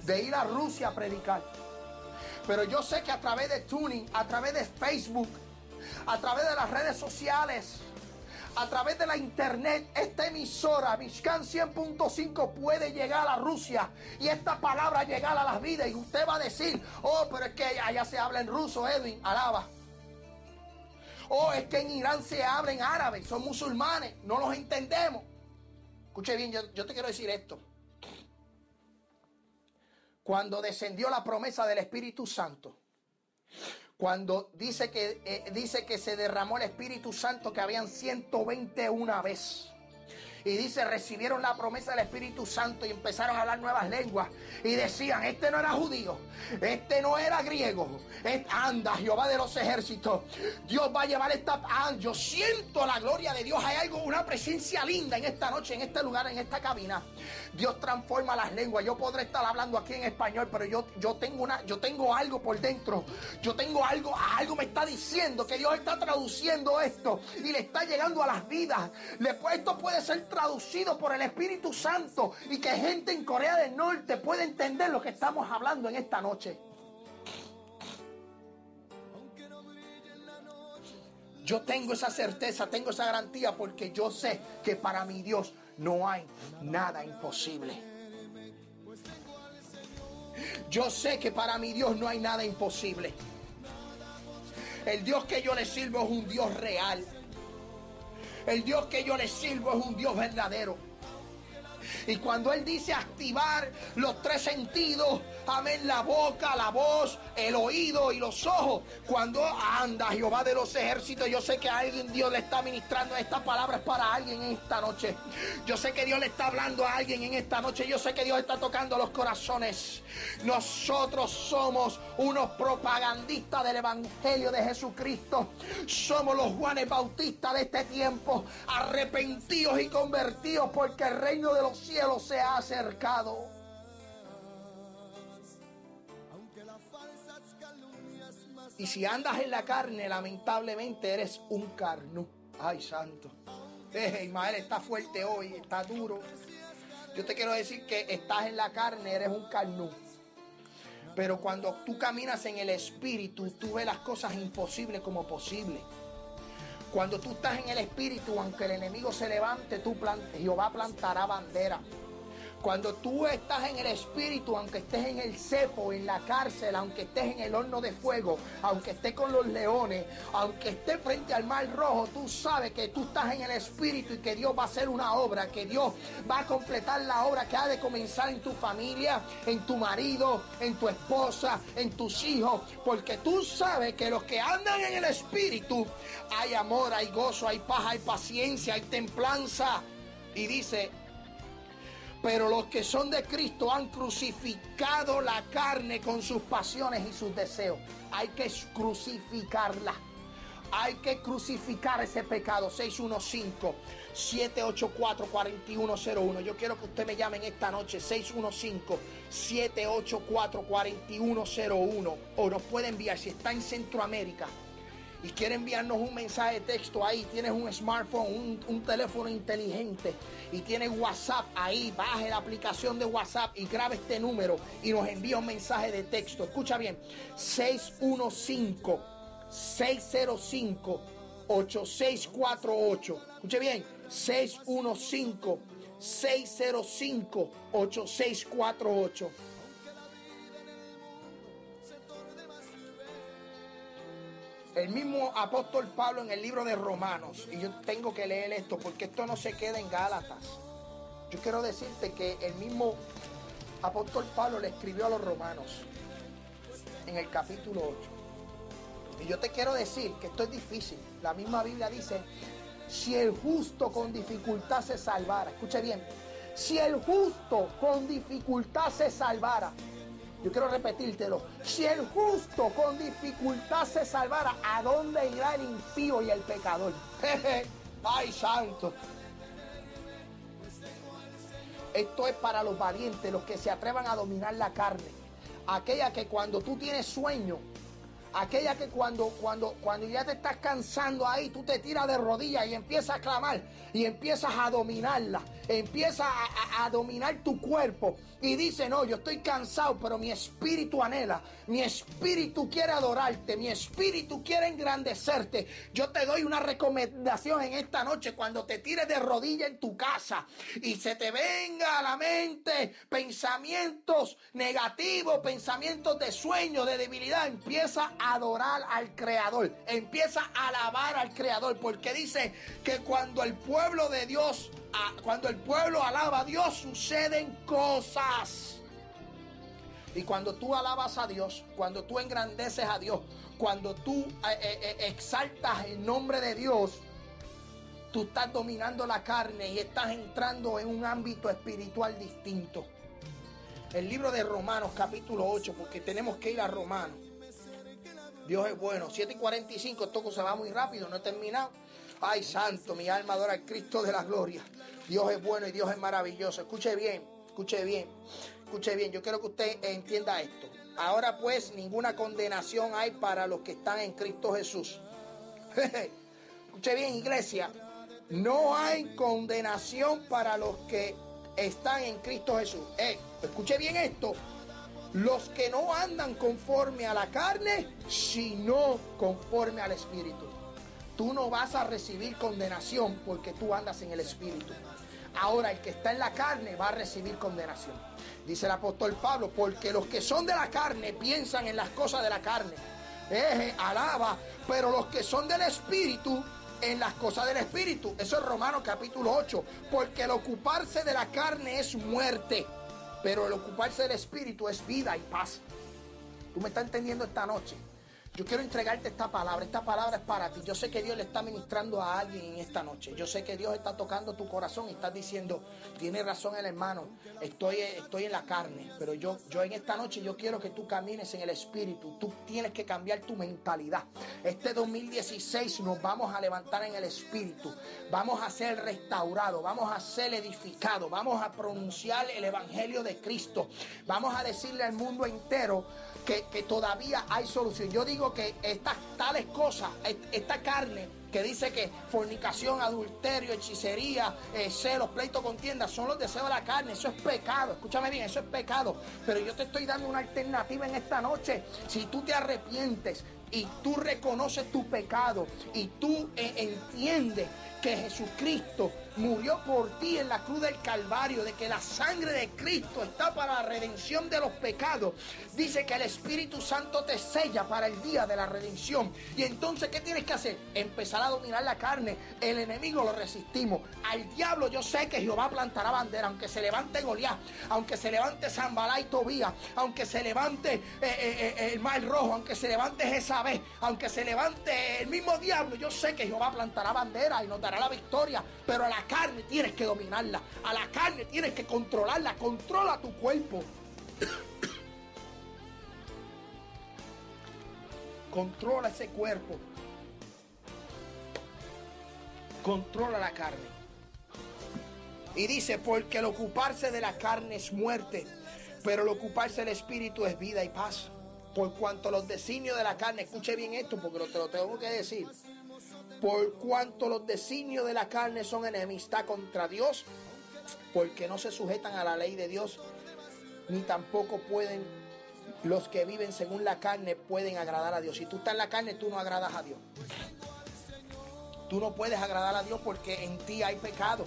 S3: de ir a Rusia a predicar. Pero yo sé que a través de Tuning, a través de Facebook, a través de las redes sociales, a través de la internet, esta emisora, Mishkan 100.5, puede llegar a Rusia y esta palabra llegar a las vidas. Y usted va a decir, oh, pero es que allá se habla en ruso, Edwin, alaba. Oh, es que en Irán se habla en árabe, son musulmanes, no los entendemos. Escuche bien, yo, yo te quiero decir esto. Cuando descendió la promesa del Espíritu Santo, cuando dice que, eh, dice que se derramó el Espíritu Santo, que habían 120 una vez. Y dice, recibieron la promesa del Espíritu Santo y empezaron a hablar nuevas lenguas. Y decían, este no era judío, este no era griego. anda, Jehová de los ejércitos. Dios va a llevar esta... Ah, yo siento la gloria de Dios. Hay algo, una presencia linda en esta noche, en este lugar, en esta cabina. Dios transforma las lenguas. Yo podré estar hablando aquí en español, pero yo, yo, tengo, una, yo tengo algo por dentro. Yo tengo algo, algo me está diciendo que Dios está traduciendo esto y le está llegando a las vidas. esto puede ser traducido por el Espíritu Santo y que gente en Corea del Norte pueda entender lo que estamos hablando en esta noche. Yo tengo esa certeza, tengo esa garantía porque yo sé que para mi Dios no hay nada imposible. Yo sé que para mi Dios no hay nada imposible. El Dios que yo le sirvo es un Dios real. El Dios que yo le sirvo es un Dios verdadero. Y cuando Él dice activar los tres sentidos, amén, la boca, la voz, el oído y los ojos, cuando anda Jehová de los ejércitos, yo sé que a alguien Dios le está ministrando estas palabras para alguien en esta noche. Yo sé que Dios le está hablando a alguien en esta noche. Yo sé que Dios está tocando los corazones. Nosotros somos unos propagandistas del Evangelio de Jesucristo. Somos los Juanes Bautistas de este tiempo, arrepentidos y convertidos porque el reino de los cielos se ha acercado. Y si andas en la carne, lamentablemente eres un carnú. Ay, santo. Eh, Ismael está fuerte hoy, está duro. Yo te quiero decir que estás en la carne, eres un carnú. Pero cuando tú caminas en el espíritu, tú ves las cosas imposibles como posibles. Cuando tú estás en el espíritu, aunque el enemigo se levante, tú Jehová plantará bandera. Cuando tú estás en el espíritu, aunque estés en el cepo, en la cárcel, aunque estés en el horno de fuego, aunque estés con los leones, aunque estés frente al mar rojo, tú sabes que tú estás en el espíritu y que Dios va a hacer una obra, que Dios va a completar la obra que ha de comenzar en tu familia, en tu marido, en tu esposa, en tus hijos, porque tú sabes que los que andan en el espíritu, hay amor, hay gozo, hay paz, hay paciencia, hay templanza. Y dice, pero los que son de Cristo han crucificado la carne con sus pasiones y sus deseos. Hay que crucificarla. Hay que crucificar ese pecado. 615-784-4101. Yo quiero que usted me llame en esta noche. 615-784-4101. O nos puede enviar si está en Centroamérica y quiere enviarnos un mensaje de texto ahí, tienes un smartphone, un, teléfono inteligente y tienes WhatsApp ahí, baje la aplicación de WhatsApp y grabe este número y nos envía un mensaje de texto. Escucha bien, 615 605 8648. Escuche bien, 615 605 8648. El mismo apóstol Pablo en el libro de Romanos, y yo tengo que leer esto porque esto no se queda en Gálatas. Yo quiero decirte que el mismo apóstol Pablo le escribió a los romanos en el capítulo 8. Y yo te quiero decir que esto es difícil. La misma Biblia dice, si el justo con dificultad se salvara, escuche bien, si el justo con dificultad se salvara, yo quiero repetírtelo. Si el justo con dificultad se salvara, ¿a dónde irá el impío y el pecador? ¡Ay, santo! Esto es para los valientes, los que se atrevan a dominar la carne. Aquella que cuando tú tienes sueño, aquella que cuando, cuando, cuando ya te estás cansando ahí, tú te tiras de rodillas y empiezas a clamar y empiezas a dominarla, empiezas a dominar tu cuerpo y dice, no, yo estoy cansado, pero mi espíritu anhela, mi espíritu quiere adorarte, mi espíritu quiere engrandecerte. Yo te doy una recomendación en esta noche cuando te tires de rodilla en tu casa y se te venga a la mente pensamientos negativos, pensamientos de sueño, de debilidad, empieza adorar al Creador, empieza a alabar al Creador, porque dice que cuando el pueblo de Dios cuando el pueblo alaba a Dios suceden cosas. Y cuando tú alabas a Dios, cuando tú engrandeces a Dios, cuando tú eh, eh, eh, exaltas el nombre de Dios, tú estás dominando la carne y estás entrando en un ámbito espiritual distinto. El libro de Romanos capítulo 8, porque tenemos que ir a Romanos. Dios es bueno. 7 y 45, esto se va muy rápido, no he terminado. Ay, santo, mi alma adora al Cristo de la gloria. Dios es bueno y Dios es maravilloso. Escuche bien, escuche bien, escuche bien. Yo quiero que usted entienda esto. Ahora pues ninguna condenación hay para los que están en Cristo Jesús. escuche bien, iglesia. No hay condenación para los que están en Cristo Jesús. Eh, escuche bien esto. Los que no andan conforme a la carne, sino conforme al Espíritu tú no vas a recibir condenación porque tú andas en el Espíritu. Ahora el que está en la carne va a recibir condenación. Dice el apóstol Pablo, porque los que son de la carne piensan en las cosas de la carne. Eje, alaba, pero los que son del Espíritu en las cosas del Espíritu. Eso es Romanos capítulo 8. Porque el ocuparse de la carne es muerte, pero el ocuparse del Espíritu es vida y paz. ¿Tú me estás entendiendo esta noche? Yo quiero entregarte esta palabra. Esta palabra es para ti. Yo sé que Dios le está ministrando a alguien en esta noche. Yo sé que Dios está tocando tu corazón y estás diciendo, tiene razón el hermano, estoy, estoy en la carne. Pero yo, yo en esta noche yo quiero que tú camines en el espíritu. Tú tienes que cambiar tu mentalidad. Este 2016 nos vamos a levantar en el espíritu. Vamos a ser restaurados. Vamos a ser edificados. Vamos a pronunciar el evangelio de Cristo. Vamos a decirle al mundo entero que, que todavía hay solución. Yo digo que estas tales cosas, esta carne que dice que fornicación, adulterio, hechicería, eh, celos, pleito, contienda, son los deseos de la carne. Eso es pecado. Escúchame bien, eso es pecado. Pero yo te estoy dando una alternativa en esta noche. Si tú te arrepientes y tú reconoces tu pecado y tú eh, entiendes que Jesucristo murió por ti en la cruz del Calvario, de que la sangre de Cristo está para la redención de los pecados. Dice que el Espíritu Santo te sella para el día de la redención. Y entonces, ¿qué tienes que hacer? Empezar a dominar la carne. El enemigo lo resistimos. Al diablo yo sé que Jehová plantará bandera, aunque se levante Goliat, aunque se levante Zambalá y Tobía, aunque se levante eh, eh, eh, el mar rojo, aunque se levante Jezabel, aunque se levante el mismo diablo, yo sé que Jehová plantará bandera y nos dará la victoria. Pero la carne tienes que dominarla. A la carne tienes que controlarla. Controla tu cuerpo. Controla ese cuerpo. Controla la carne. Y dice, porque el ocuparse de la carne es muerte, pero el ocuparse del espíritu es vida y paz. Por cuanto los designios de la carne, escuche bien esto porque te lo tengo que decir por cuanto los designios de la carne son enemistad contra Dios, porque no se sujetan a la ley de Dios, ni tampoco pueden, los que viven según la carne pueden agradar a Dios. Si tú estás en la carne, tú no agradas a Dios. Tú no puedes agradar a Dios porque en ti hay pecado.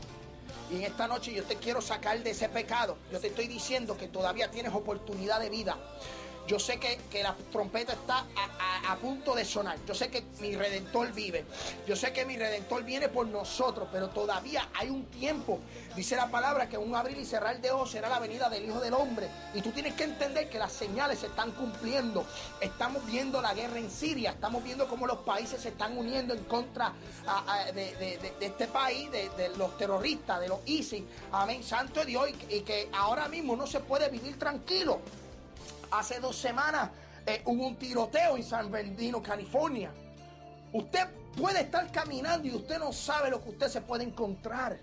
S3: Y en esta noche yo te quiero sacar de ese pecado. Yo te estoy diciendo que todavía tienes oportunidad de vida. Yo sé que, la trompeta está a, punto de sonar. Yo sé que mi redentor vive. Yo sé que mi redentor viene por nosotros, pero todavía hay un tiempo. Dice la palabra que un abrir y cerrar de ojos será la venida del Hijo del Hombre. Y tú tienes que entender que las señales se están cumpliendo. Estamos viendo la guerra en Siria. Estamos viendo cómo los países se están uniendo en contra de, este país, de, los terroristas, de los ISIS. Amén. Santo de Dios. y que ahora mismo no se puede vivir tranquilo. Hace dos semanas eh, hubo un tiroteo en San Bernardino, California. Usted puede estar caminando y usted no sabe lo que usted se puede encontrar.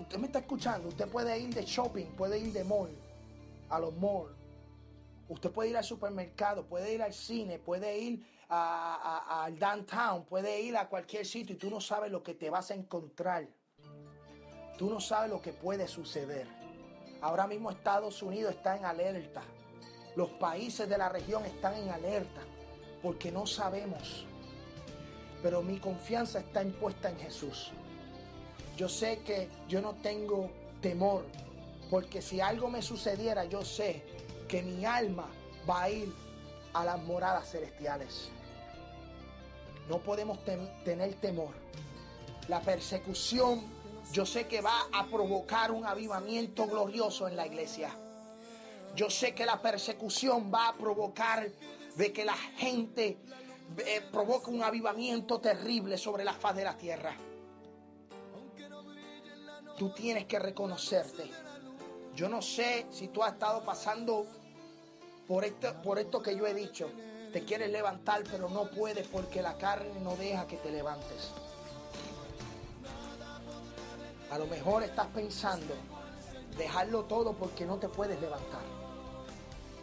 S3: Usted, me está escuchando. Usted puede ir de shopping, puede ir de mall, a los malls. Usted puede ir al supermercado, puede ir al cine, puede ir al downtown, puede ir a cualquier sitio y tú no sabes lo que te vas a encontrar. Tú no sabes lo que puede suceder. Ahora mismo Estados Unidos está en alerta. Los países de la región están en alerta porque no sabemos. Pero mi confianza está impuesta en Jesús. Yo sé que yo no tengo temor porque si algo me sucediera yo sé que mi alma va a ir a las moradas celestiales. No podemos tener temor. La persecución yo sé que va a provocar un avivamiento glorioso en la iglesia. Yo sé que la persecución va a provocar de que la gente eh, provoque un avivamiento terrible sobre la faz de la tierra. Tú tienes que reconocerte. Yo no sé si tú has estado pasando por esto, por esto que yo he dicho. Te quieres levantar, pero no puedes porque la carne no deja que te levantes. A lo mejor estás pensando dejarlo todo porque no te puedes levantar,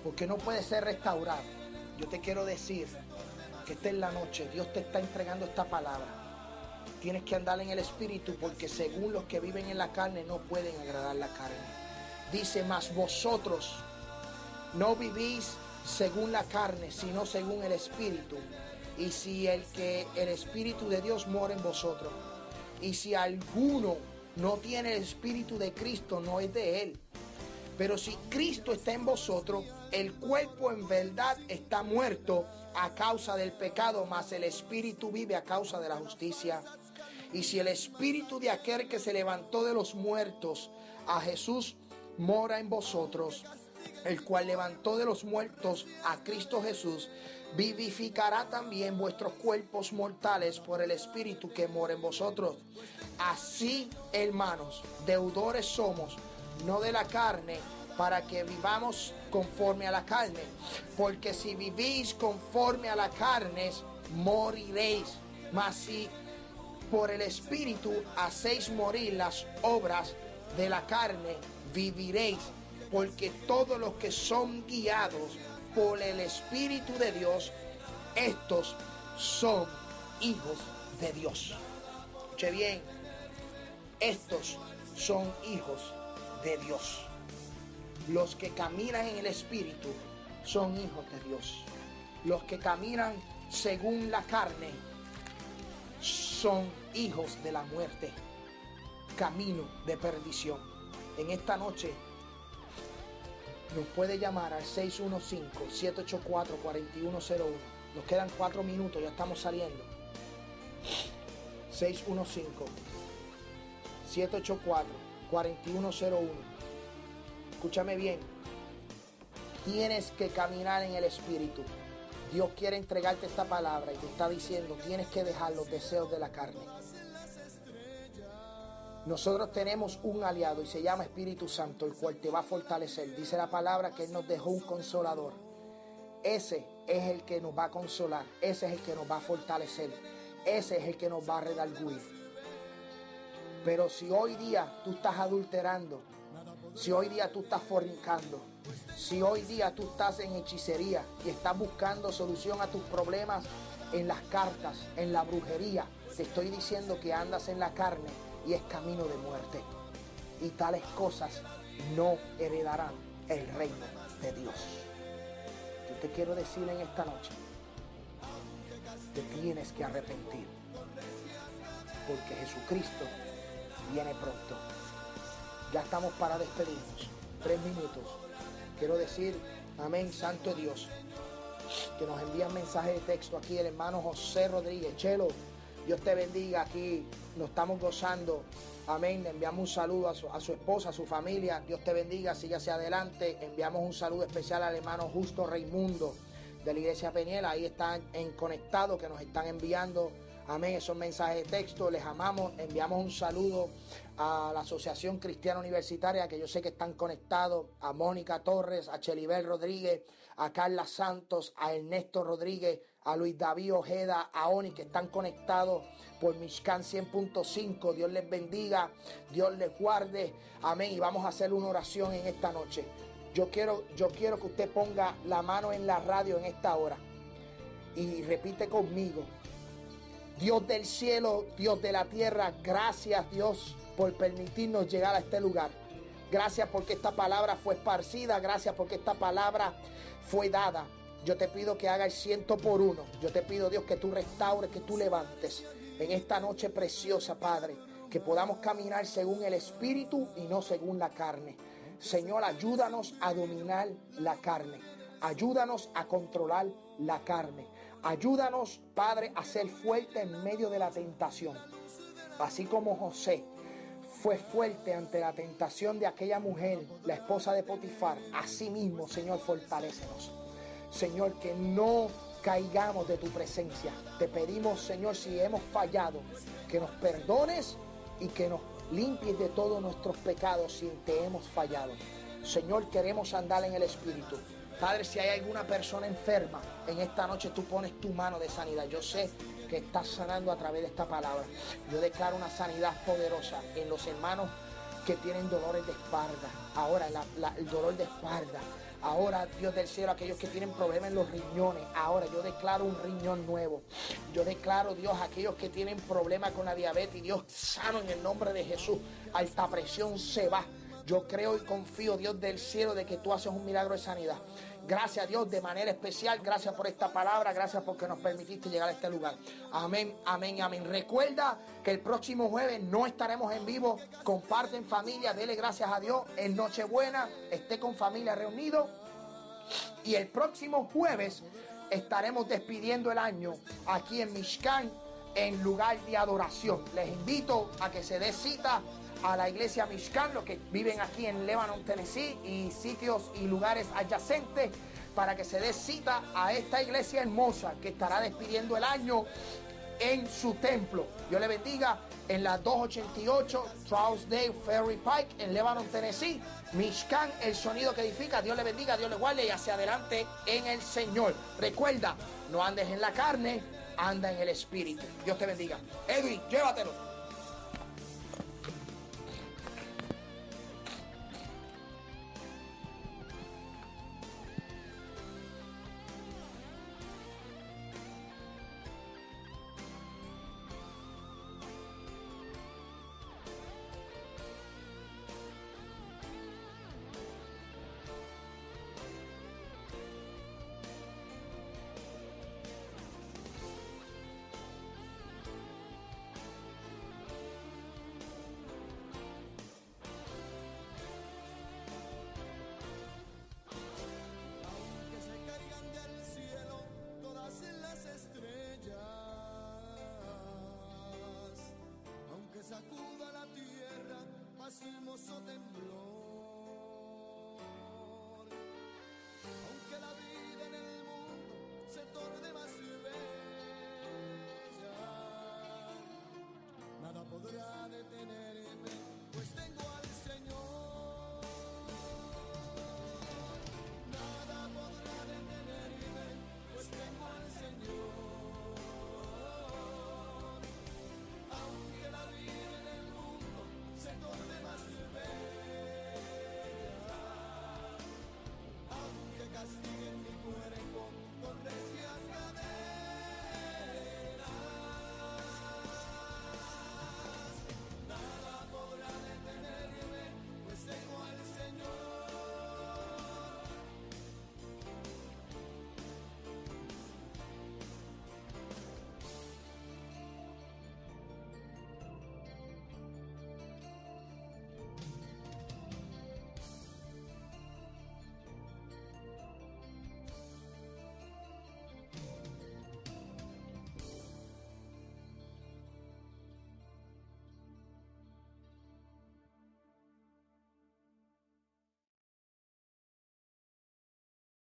S3: porque no puedes ser restaurado. Yo te quiero decir que esta es la noche, Dios te está entregando esta palabra. Tienes que andar en el espíritu porque según los que viven en la carne no pueden agradar la carne. Dice, más vosotros no vivís según la carne, sino según el espíritu. Y si el que el espíritu de Dios mora en vosotros, y si alguno no tiene el Espíritu de Cristo, no es de Él. Pero si Cristo está en vosotros, el cuerpo en verdad está muerto a causa del pecado, mas el espíritu vive a causa de la justicia. Y si el espíritu de aquel que se levantó de los muertos a Jesús mora en vosotros, el cual levantó de los muertos a Cristo Jesús, vivificará también vuestros cuerpos mortales por el Espíritu que mora en vosotros. Así, hermanos, deudores somos, no de la carne, para que vivamos conforme a la carne. Porque si vivís conforme a la carne, moriréis. Mas si por el Espíritu hacéis morir las obras de la carne, viviréis. Porque todos los que son guiados por el Espíritu de Dios, estos son hijos de Dios. Escuche bien, estos son hijos de Dios. Los que caminan en el Espíritu son hijos de Dios. Los que caminan según la carne son hijos de la muerte, camino de perdición. En esta noche nos puede llamar al 615-784-4101. Nos quedan cuatro minutos, ya estamos saliendo. 615-784-4101. Escúchame bien. Tienes que caminar en el Espíritu. Dios quiere entregarte esta palabra y te está diciendo, tienes que dejar los deseos de la carne. Nosotros tenemos un aliado y se llama Espíritu Santo, el cual te va a fortalecer. Dice la palabra que Él nos dejó un consolador. Ese es el que nos va a consolar, ese es el que nos va a fortalecer, ese es el que nos va a redarguir. Pero si hoy día tú estás adulterando, si hoy día tú estás fornicando, si hoy día tú estás en hechicería y estás buscando solución a tus problemas en las cartas, en la brujería, te estoy diciendo que andas en la carne es camino de muerte. Y tales cosas no heredarán el reino de Dios. Yo te quiero decir en esta noche, te tienes que arrepentir, porque Jesucristo viene pronto. Ya estamos para despedirnos. Tres minutos. Quiero decir, amén, Santo Dios, que nos envían mensaje de texto aquí el hermano José Rodríguez. Chelo, Dios te bendiga aquí. Nos estamos gozando. Amén. Le enviamos un saludo a su, esposa, a su familia. Dios te bendiga. Sigue hacia adelante. Enviamos un saludo especial al hermano Justo Raimundo de la iglesia Peñela. Ahí están en conectado que nos están enviando. Amén. Esos mensajes de texto. Les amamos. Enviamos un saludo a la Asociación Cristiana Universitaria, que yo sé que están conectados. A Mónica Torres, a Chelibel Rodríguez, a Carla Santos, a Ernesto Rodríguez, a Luis David Ojeda, a Oni, que están conectados por Mishkan 100.5. Dios les bendiga, Dios les guarde. Amén. Y vamos a hacer una oración en esta noche. Yo quiero, yo quiero que usted ponga la mano en la radio en esta hora y repite conmigo. Dios del cielo, Dios de la tierra, gracias Dios por permitirnos llegar a este lugar. Gracias porque esta palabra fue esparcida, gracias porque esta palabra fue dada. Yo te pido que haga el ciento por uno. Yo te pido, Dios, que tú restaures, que tú levantes en esta noche preciosa, Padre, que podamos caminar según el Espíritu y no según la carne. Señor, ayúdanos a dominar la carne. Ayúdanos a controlar la carne. Ayúdanos, Padre, a ser fuerte en medio de la tentación. Así como José fue fuerte ante la tentación de aquella mujer, la esposa de Potifar. Así mismo, Señor, fortalécenos. Señor, que no caigamos de tu presencia. Te pedimos, Señor, si hemos fallado, que nos perdones y que nos limpies de todos nuestros pecados si te hemos fallado. Señor, queremos andar en el Espíritu. Padre, si hay alguna persona enferma, en esta noche tú pones tu mano de sanidad. Yo sé que estás sanando a través de esta palabra. Yo declaro una sanidad poderosa en los hermanos que tienen dolores de espalda. Ahora el dolor de espalda. Ahora, Dios del cielo, aquellos que tienen problemas en los riñones. Ahora yo declaro un riñón nuevo. Yo declaro, Dios, aquellos que tienen problemas con la diabetes. Dios, sano en el nombre de Jesús. Alta presión se va. Yo creo y confío, Dios del cielo, de que tú haces un milagro de sanidad. Gracias a Dios de manera especial. Gracias por esta palabra. Gracias porque nos permitiste llegar a este lugar. Amén, amén, amén. Recuerda que el próximo jueves no estaremos en vivo. Comparten familia. Dele gracias a Dios. En Nochebuena esté con familia reunido. Y el próximo jueves estaremos despidiendo el año aquí en Mishkan en lugar de adoración. Les invito a que se dé cita a la iglesia Mishkan, los que viven aquí en Lebanon, Tennessee y sitios y lugares adyacentes para que se dé cita a esta iglesia hermosa que estará despidiendo el año en su templo. Dios le bendiga en la 288 Trousdale Ferry Pike en Lebanon, Tennessee. Mishkan, el sonido que edifica. Dios le bendiga, Dios le guarde y hacia adelante en el Señor. Recuerda, no andes en la carne, anda en el Espíritu. Dios te bendiga. Edwin, llévatelo.